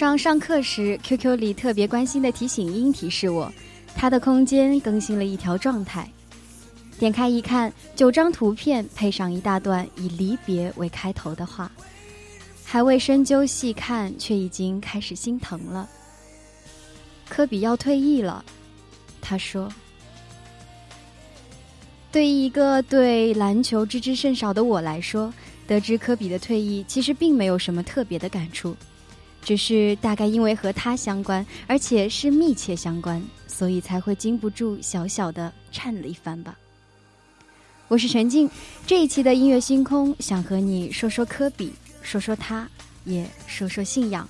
上上课时，QQ 里特别关心的提醒音提示我，他的空间更新了一条状态。点开一看，九张图片配上一大段以离别为开头的话，还未深究细看，却已经开始心疼了。科比要退役了，他说。对于一个对篮球知之甚少的我来说，得知科比的退役，其实并没有什么特别的感触。只是大概因为和他相关，而且是密切相关，所以才会禁不住小小的颤了一番吧。我是陈静，这一期的音乐星空想和你说说科比，说说他，也说说信仰。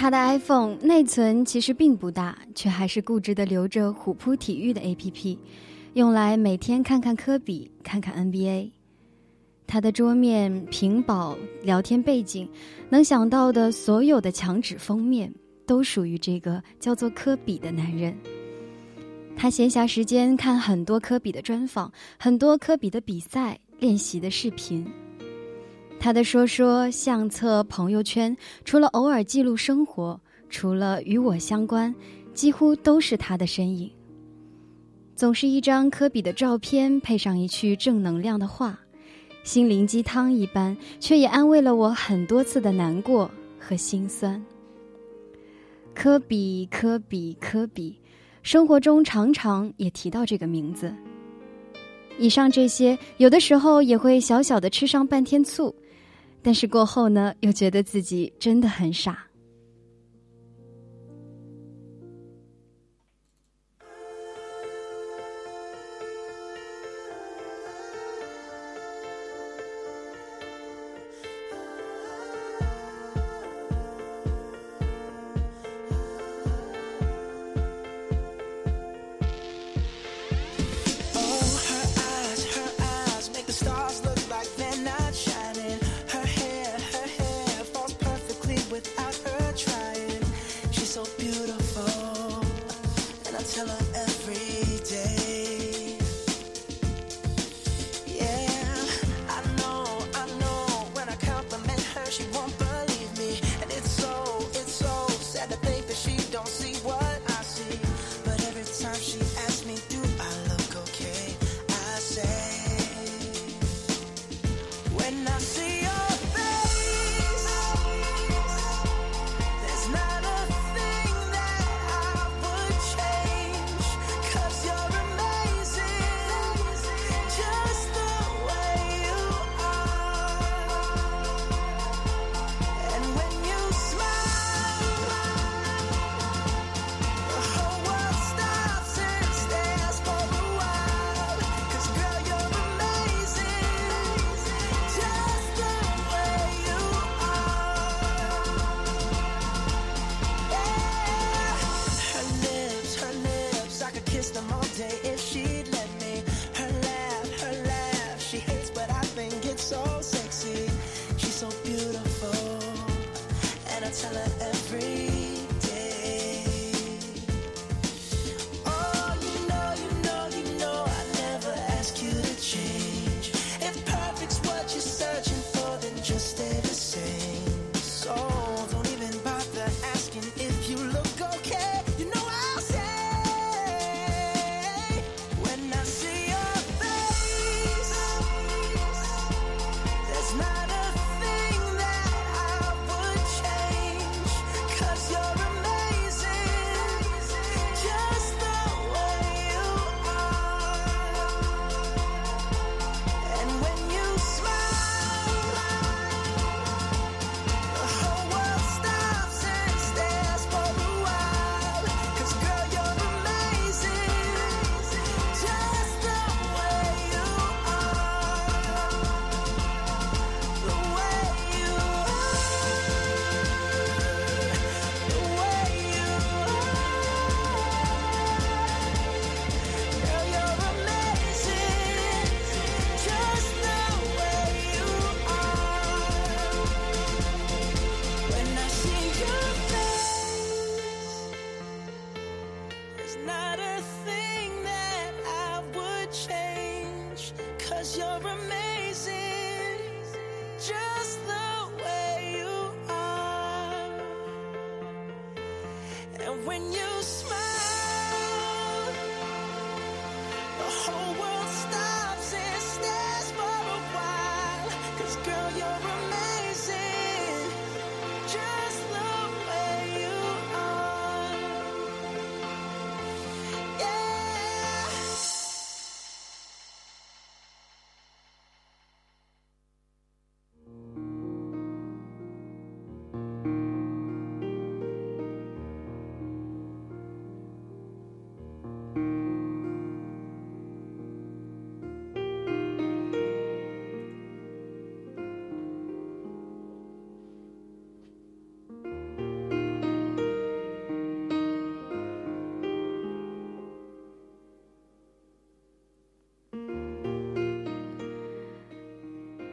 他的 iPhone 内存其实并不大，却还是固执的留着虎扑体育的 APP，用来每天看看科比，看看 NBA。他的桌面、屏保、聊天背景，能想到的所有的墙纸封面，都属于这个叫做科比的男人。他闲暇时间看很多科比的专访，很多科比的比赛练习的视频。他的说说、相册、朋友圈，除了偶尔记录生活，除了与我相关，几乎都是他的身影。总是一张科比的照片，配上一句正能量的话，心灵鸡汤一般，却也安慰了我很多次的难过和心酸。科比，科比，科比，生活中常常也提到这个名字。以上这些，有的时候也会小小的吃上半天醋。但是过后呢，又觉得自己真的很傻。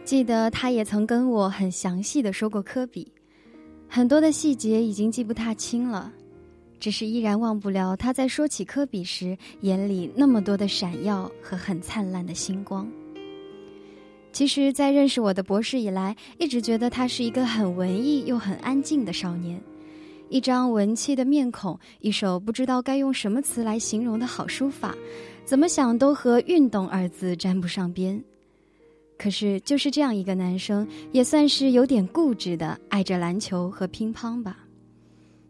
记得他也曾跟我很详细的说过科比，很多的细节已经记不太清了，只是依然忘不了他在说起科比时眼里那么多的闪耀和很灿烂的星光。其实，在认识我的博士以来，一直觉得他是一个很文艺又很安静的少年，一张文气的面孔，一手不知道该用什么词来形容的好书法，怎么想都和运动二字沾不上边。可是，就是这样一个男生，也算是有点固执的爱着篮球和乒乓吧。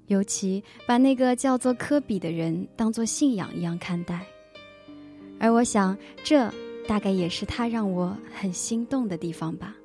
尤其把那个叫做科比的人当做信仰一样看待。而我想，这大概也是他让我很心动的地方吧。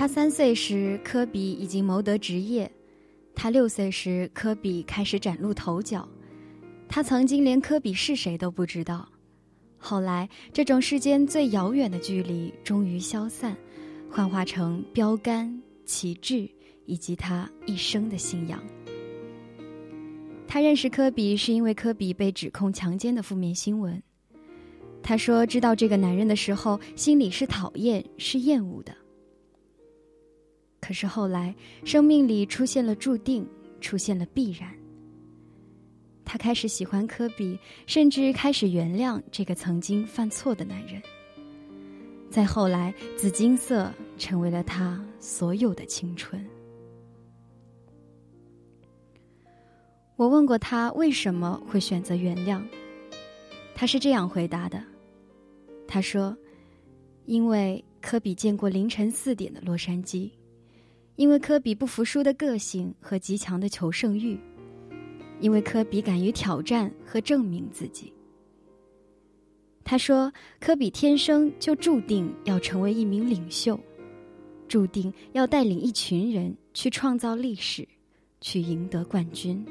他三岁时，科比已经谋得职业；他六岁时，科比开始崭露头角。他曾经连科比是谁都不知道。后来，这种世间最遥远的距离终于消散，幻化成标杆、旗帜以及他一生的信仰。他认识科比是因为科比被指控强奸的负面新闻。他说：“知道这个男人的时候，心里是讨厌、是厌恶的。可是后来，生命里出现了注定，出现了必然。他开始喜欢科比，甚至开始原谅这个曾经犯错的男人。再后来，紫金色成为了他所有的青春。我问过他为什么会选择原谅，他是这样回答的。”他说：“因为科比见过凌晨四点的洛杉矶，因为科比不服输的个性和极强的求胜欲，因为科比敢于挑战和证明自己。”他说：“科比天生就注定要成为一名领袖，注定要带领一群人去创造历史，去赢得冠军。”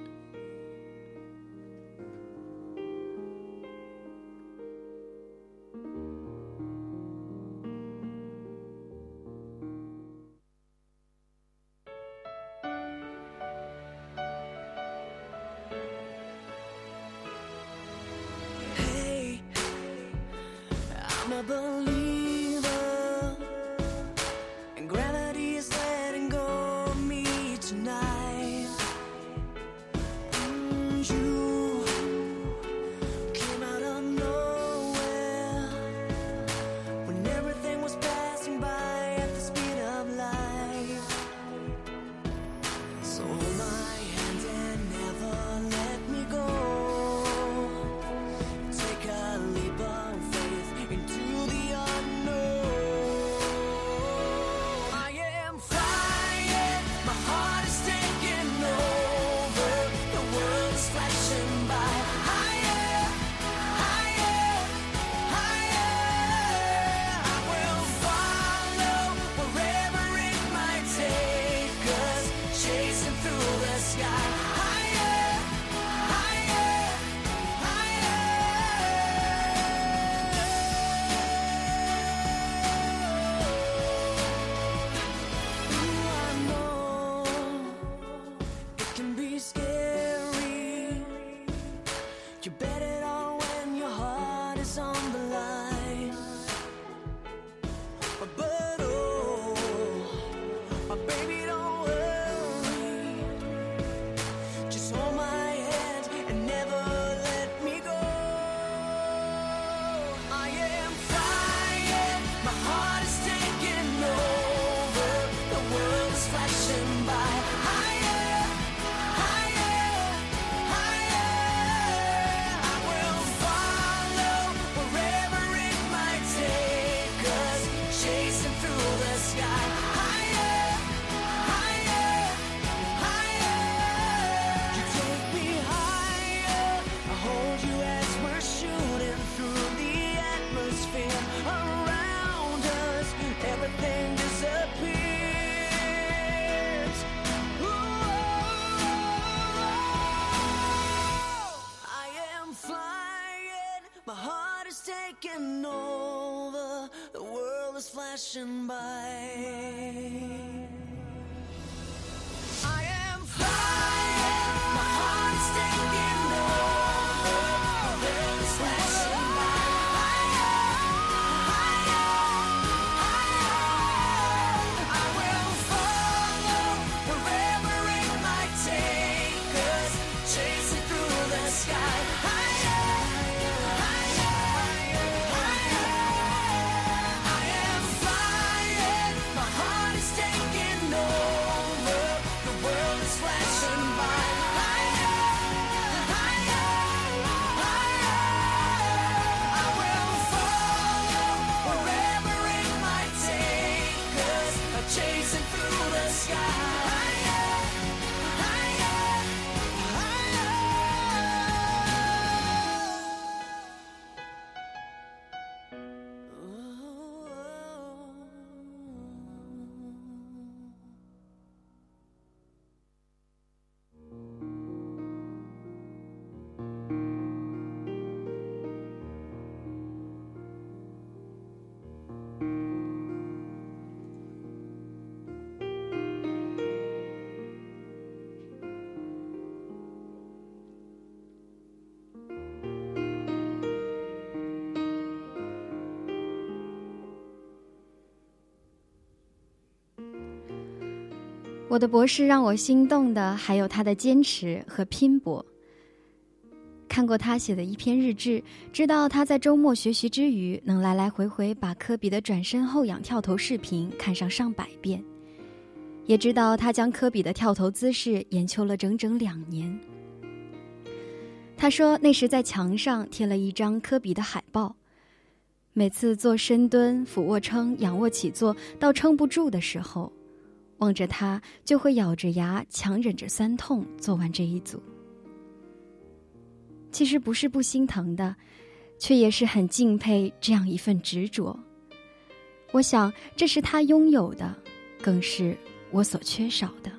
我的博士让我心动的还有他的坚持和拼搏。看过他写的一篇日志，知道他在周末学习之余能来来回回把科比的转身后仰跳投视频看上上百遍，也知道他将科比的跳投姿势研究了整整两年。他说那时在墙上贴了一张科比的海报，每次做深蹲、俯卧撑、仰卧起坐到撑不住的时候。望着他，就会咬着牙，强忍着酸痛做完这一组。其实不是不心疼的，却也是很敬佩这样一份执着。我想，这是他拥有的，更是我所缺少的。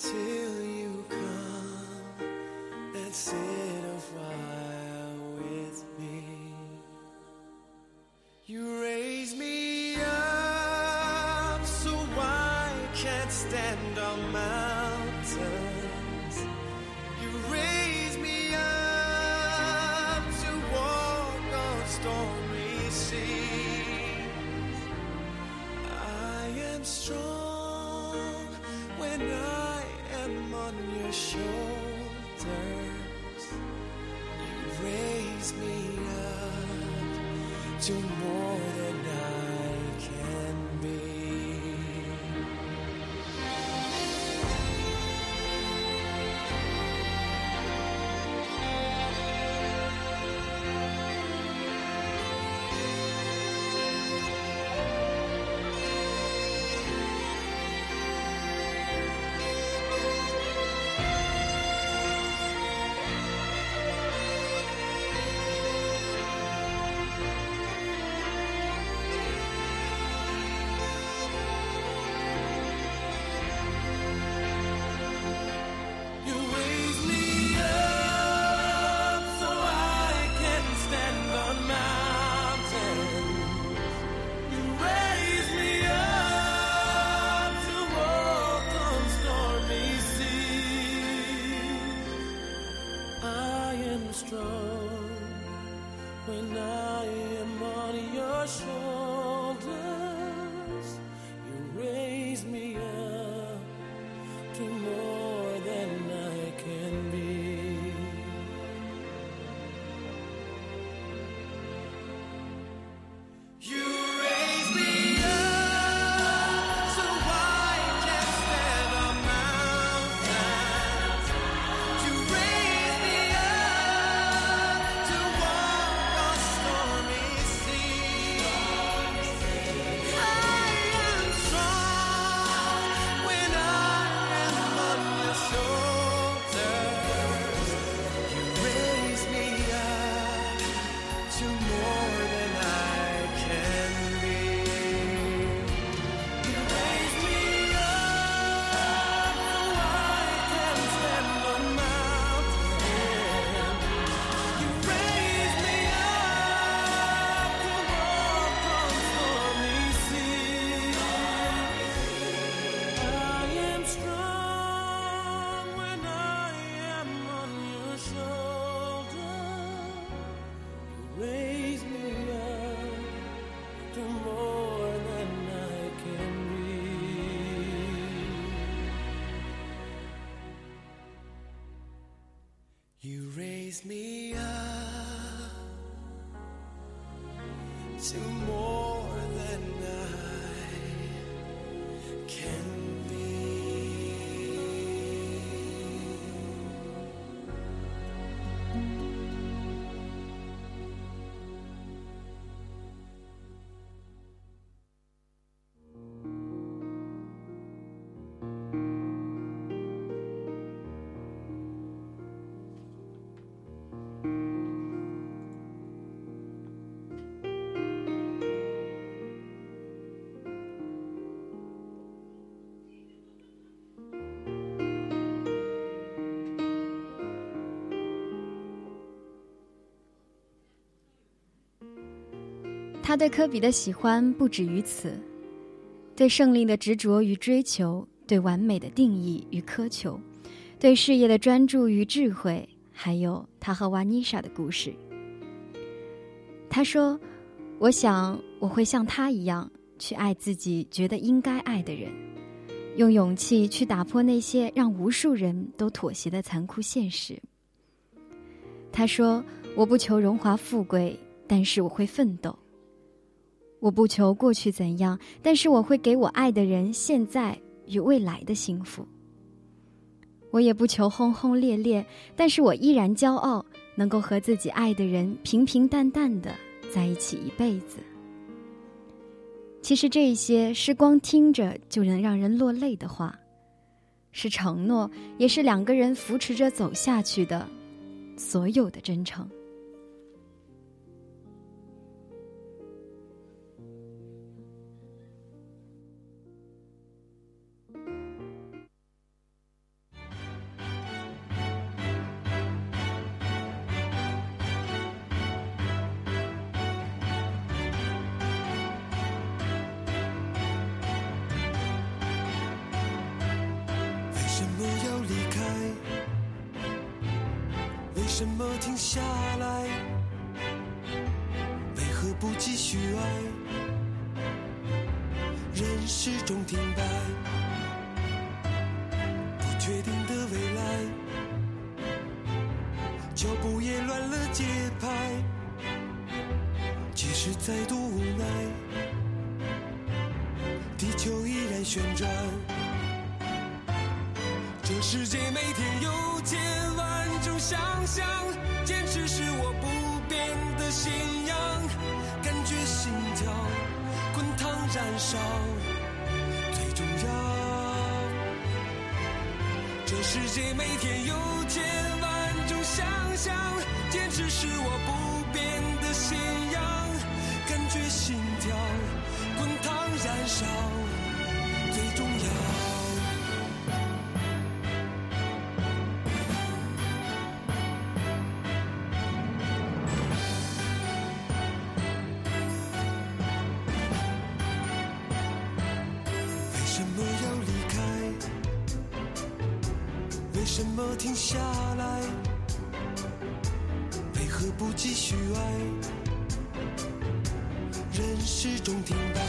till you come and sit a with me. You raise me up so I can stand on my shoulders. You raise me up to more. Praise me. 他对科比的喜欢不止于此，对胜利的执着与追求，对完美的定义与苛求，对事业的专注与智慧，还有他和瓦妮莎的故事。他说：“我想我会像他一样去爱自己觉得应该爱的人，用勇气去打破那些让无数人都妥协的残酷现实。”他说：“我不求荣华富贵，但是我会奋斗。我不求过去怎样，但是我会给我爱的人现在与未来的幸福。我也不求轰轰烈烈，但是我依然骄傲，能够和自己爱的人平平淡淡的在一起一辈子。其实这些是光听着就能让人落泪的话，是承诺，也是两个人扶持着走下去的。”所有的真诚。什么停下来？为何不继续爱？人始终停摆，不确定的未来，脚步也乱了节拍。即使再度无奈，地球依然旋转。这世界每天有种想象，坚持是我不变的信仰，感觉心跳滚烫燃烧最重要。这世界每天有千万种想象，坚持是我不变的信仰，感觉心跳滚烫燃烧最重要。停下来？为何不继续爱？人始终停摆，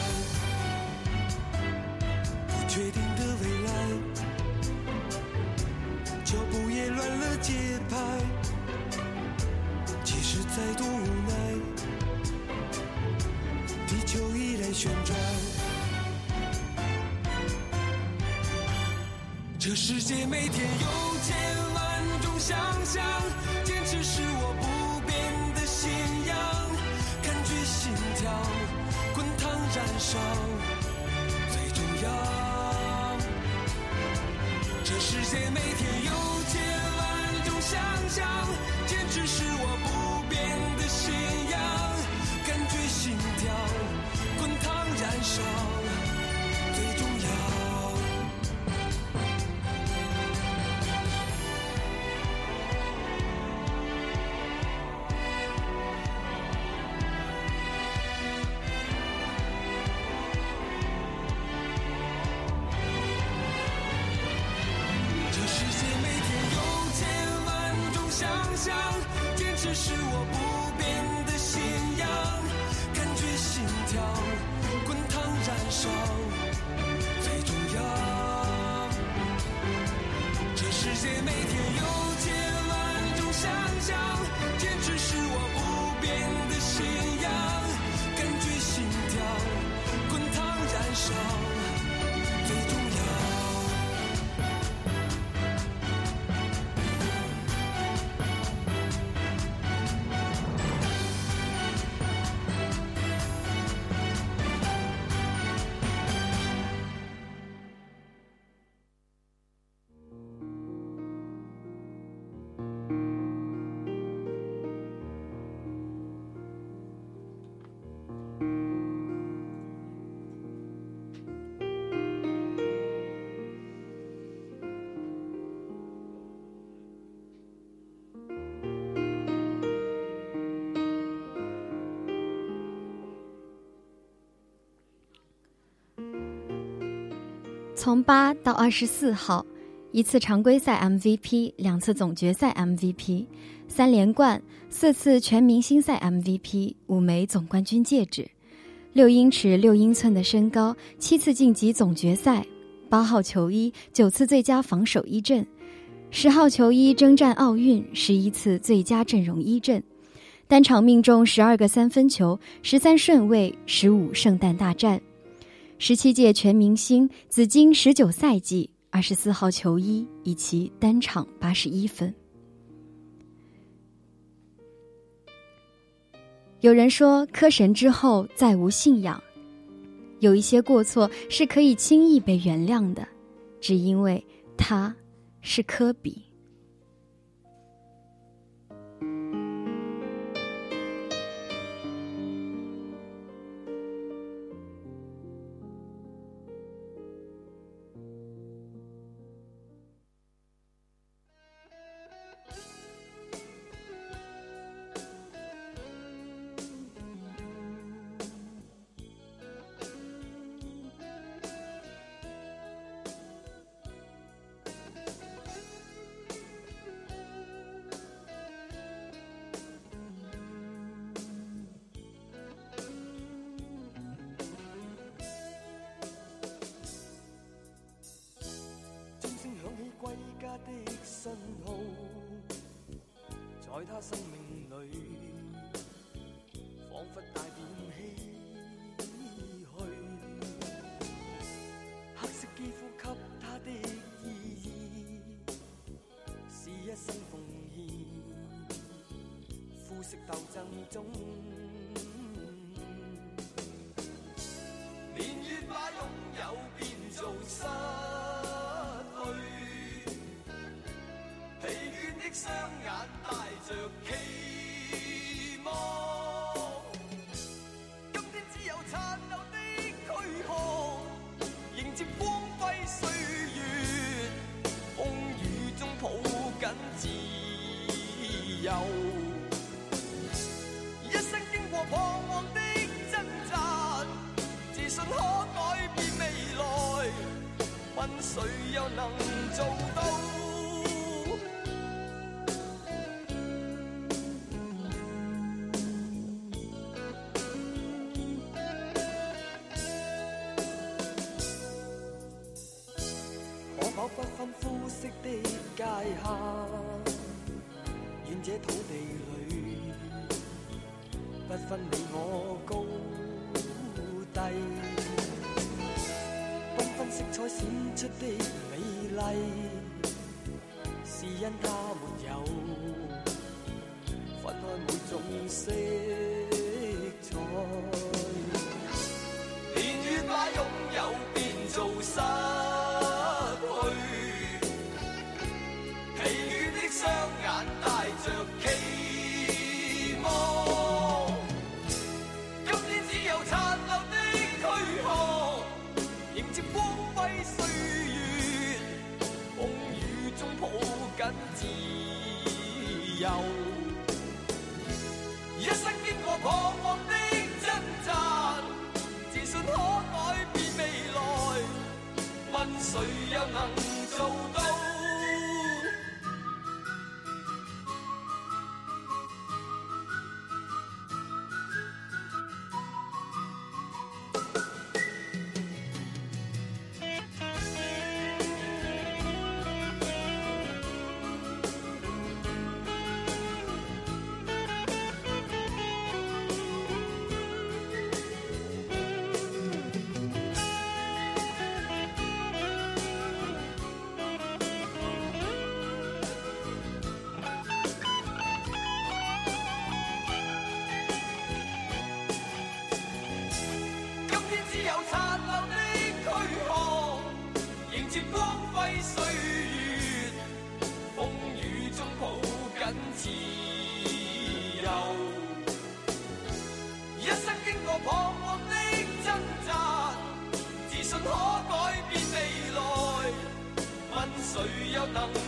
不确定的未来，脚步也乱了节拍。即使再多无奈，地球依然旋转。这世界每天有千万种想象，坚持是我不变的信仰，感觉心跳滚烫燃烧最重要。这世界每天有千万种想象，坚持是我不变的信仰，感觉心跳滚烫燃烧从八到二十四号，一次常规赛 MVP，两次总决赛 MVP，三连冠，四次全明星赛 MVP，五枚总冠军戒指，六英尺六英寸的身高，七次晋级总决赛，八号球衣，九次最佳防守一阵，十号球衣征战奥运，十一次最佳阵容一阵。单场命中十二个三分球，十三顺位，十五圣诞大战，十七届全明星，紫金十九赛季，二十四号球衣，以其单场八十一分。有人说，科神之后再无信仰，有一些过错是可以轻易被原谅的，只因为他是科比。在他生命里，仿佛带点唏嘘。黑色肌肤给他的意义，是一生奉献。肤色斗争中，显出的美丽，是因它没有分开每种色彩。年月把拥有变做失。生 London.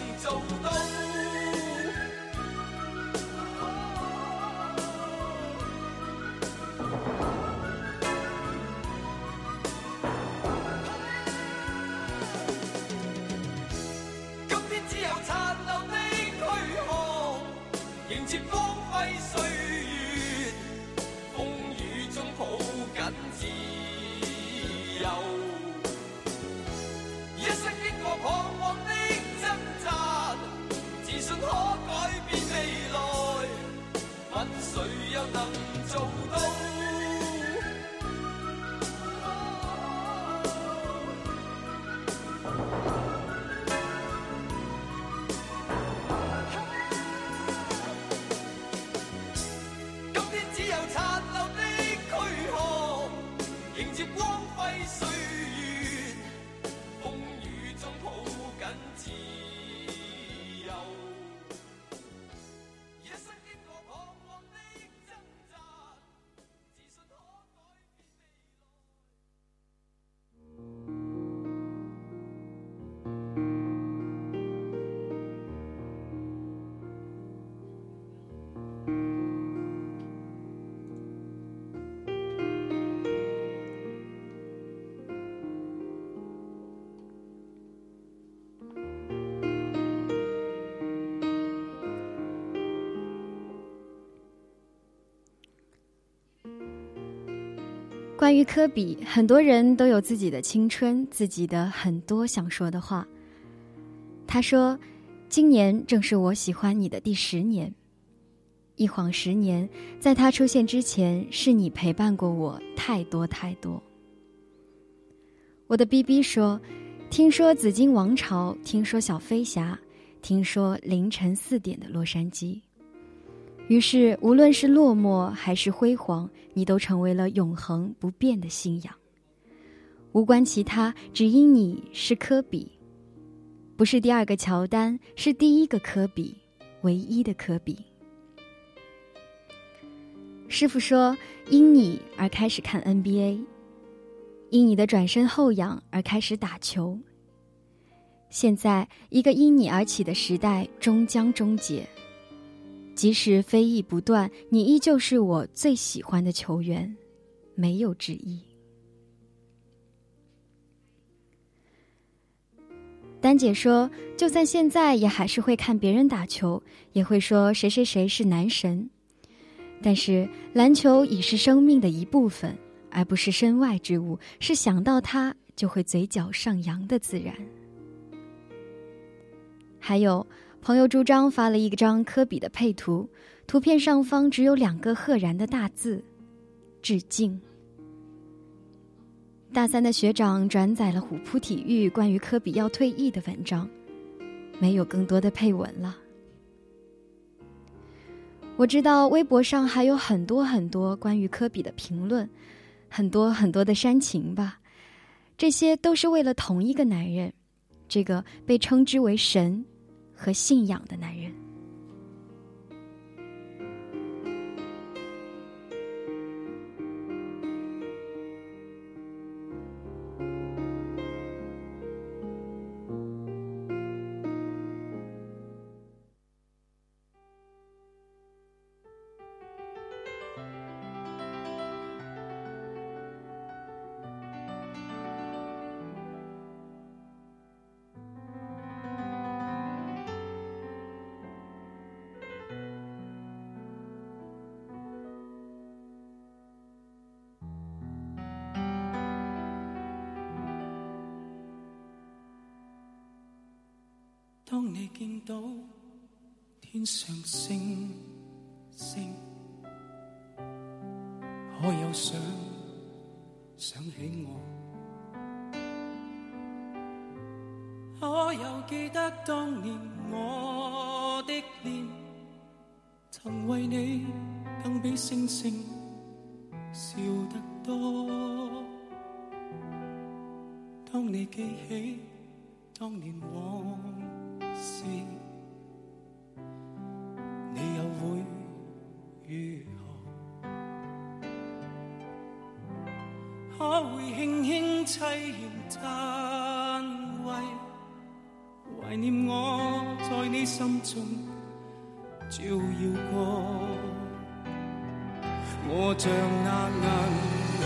关于科比，很多人都有自己的青春，自己的很多想说的话。他说：“今年正是我喜欢你的第十年。一晃十年，在他出现之前，是你陪伴过我太多太多。”我的 B B 说：“听说紫金王朝，听说小飞侠，听说凌晨四点的洛杉矶。”于是，无论是落寞还是辉煌，你都成为了永恒不变的信仰。无关其他，只因你是科比，不是第二个乔丹，是第一个科比，唯一的科比。师傅说：“因你而开始看 NBA，因你的转身后仰而开始打球。现在，一个因你而起的时代终将终结。”即使非议不断，你依旧是我最喜欢的球员，没有之一。丹姐说，就算现在也还是会看别人打球，也会说谁谁谁是男神。但是篮球已是生命的一部分，而不是身外之物，是想到它就会嘴角上扬的自然。还有。朋友朱章发了一张科比的配图，图片上方只有两个赫然的大字：“致敬。”大三的学长转载了虎扑体育关于科比要退役的文章，没有更多的配文了。我知道微博上还有很多很多关于科比的评论，很多很多的煽情吧，这些都是为了同一个男人，这个被称之为神。和信仰的男人。天上星星，可有想想起我？可有記得當年我的臉，曾為你更比星星笑得多？當你記起當年往事，念我在你心中照耀过？我像那银河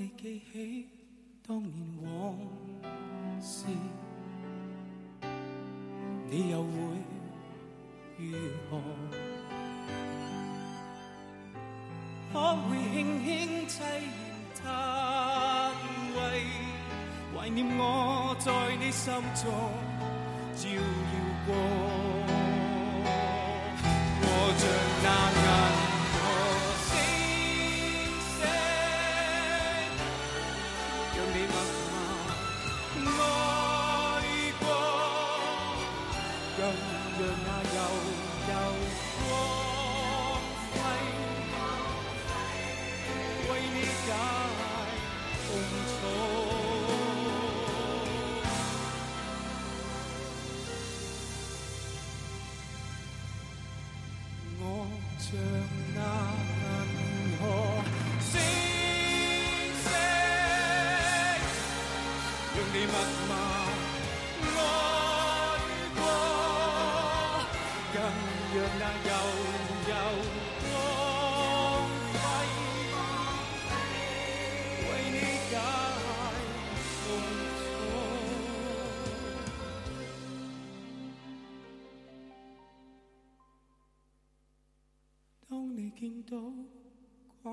你记起当年往事，你又会如何？可会轻轻凄然叹谓，怀念我在你心中照耀过，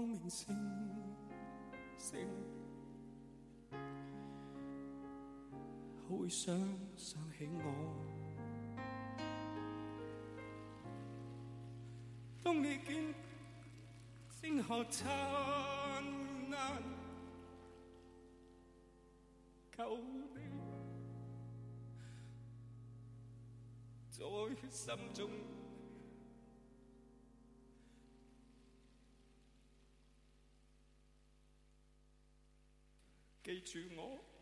明星星，会想想起我。当你见星河灿烂，求你在心中。记住我。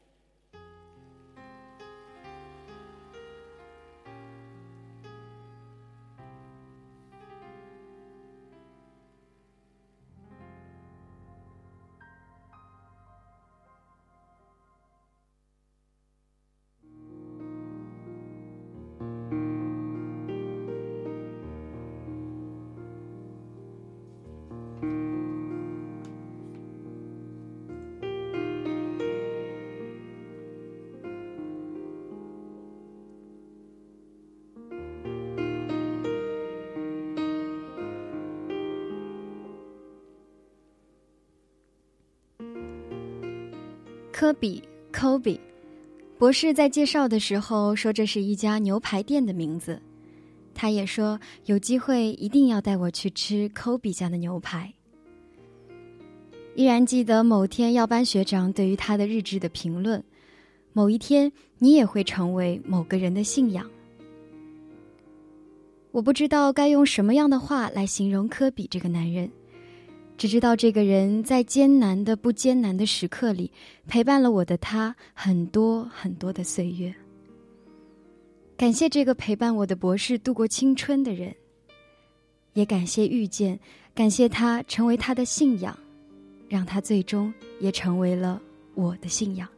科比 （Kobe） 博士在介绍的时候说这是一家牛排店的名字，他也说有机会一定要带我去吃 Kobe 家的牛排。依然记得某天耀班学长对于他的日志的评论：“某一天你也会成为某个人的信仰。”我不知道该用什么样的话来形容科比这个男人。只知道这个人在艰难的不艰难的时刻里，陪伴了我的他很多很多的岁月。感谢这个陪伴我的博士度过青春的人，也感谢遇见，感谢他成为他的信仰，让他最终也成为了我的信仰。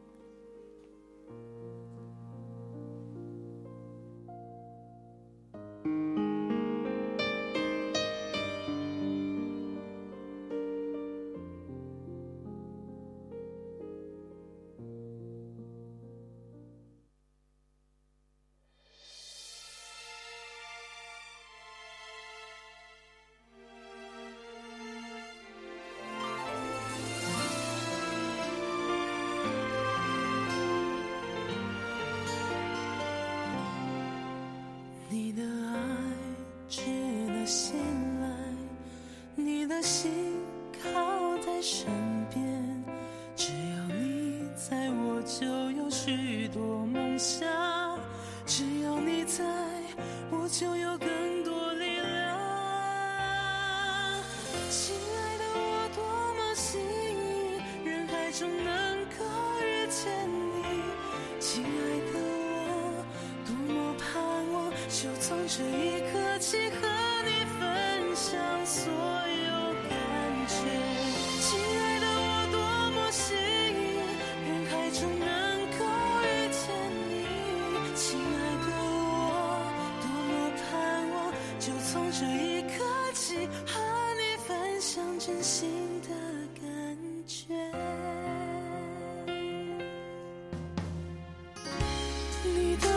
就从这一刻起，和你分享所有感觉。亲爱的，我多么幸运，人海中能够遇见你。亲爱的，我多么盼望，就从这一刻起，和你分享真心的感觉。你的。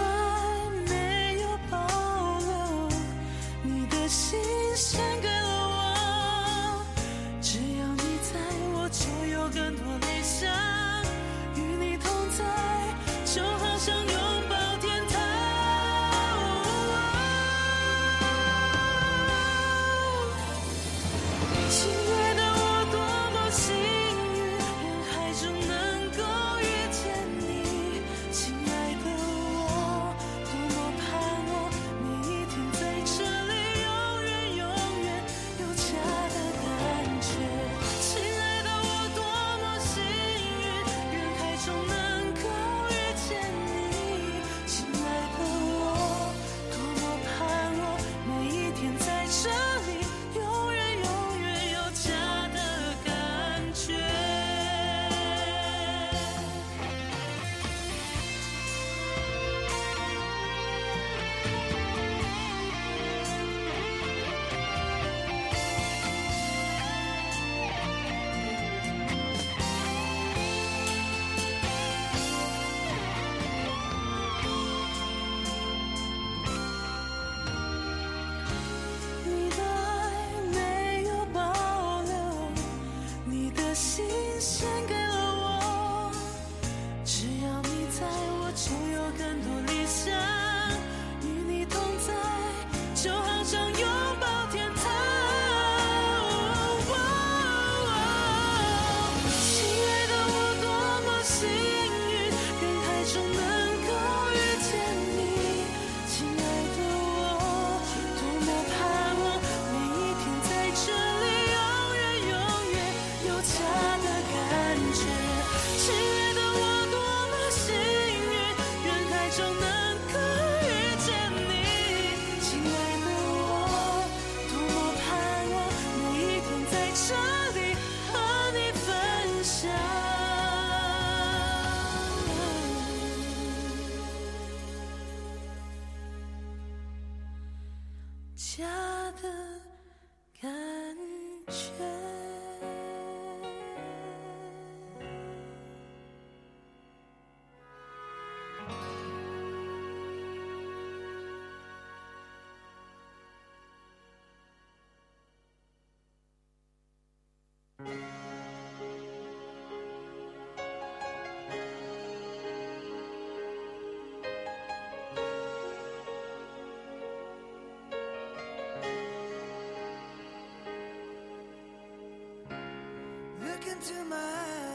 into my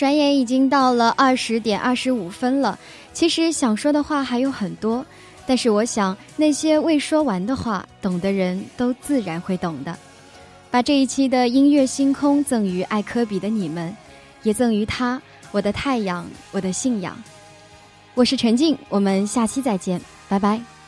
转眼已经到了二十点二十五分了。其实想说的话还有很多，但是我想那些未说完的话，懂的人都自然会懂的。把这一期的音乐星空赠予爱科比的你们，也赠予他，我的太阳，我的信仰。我是陈静，我们下期再见，拜拜。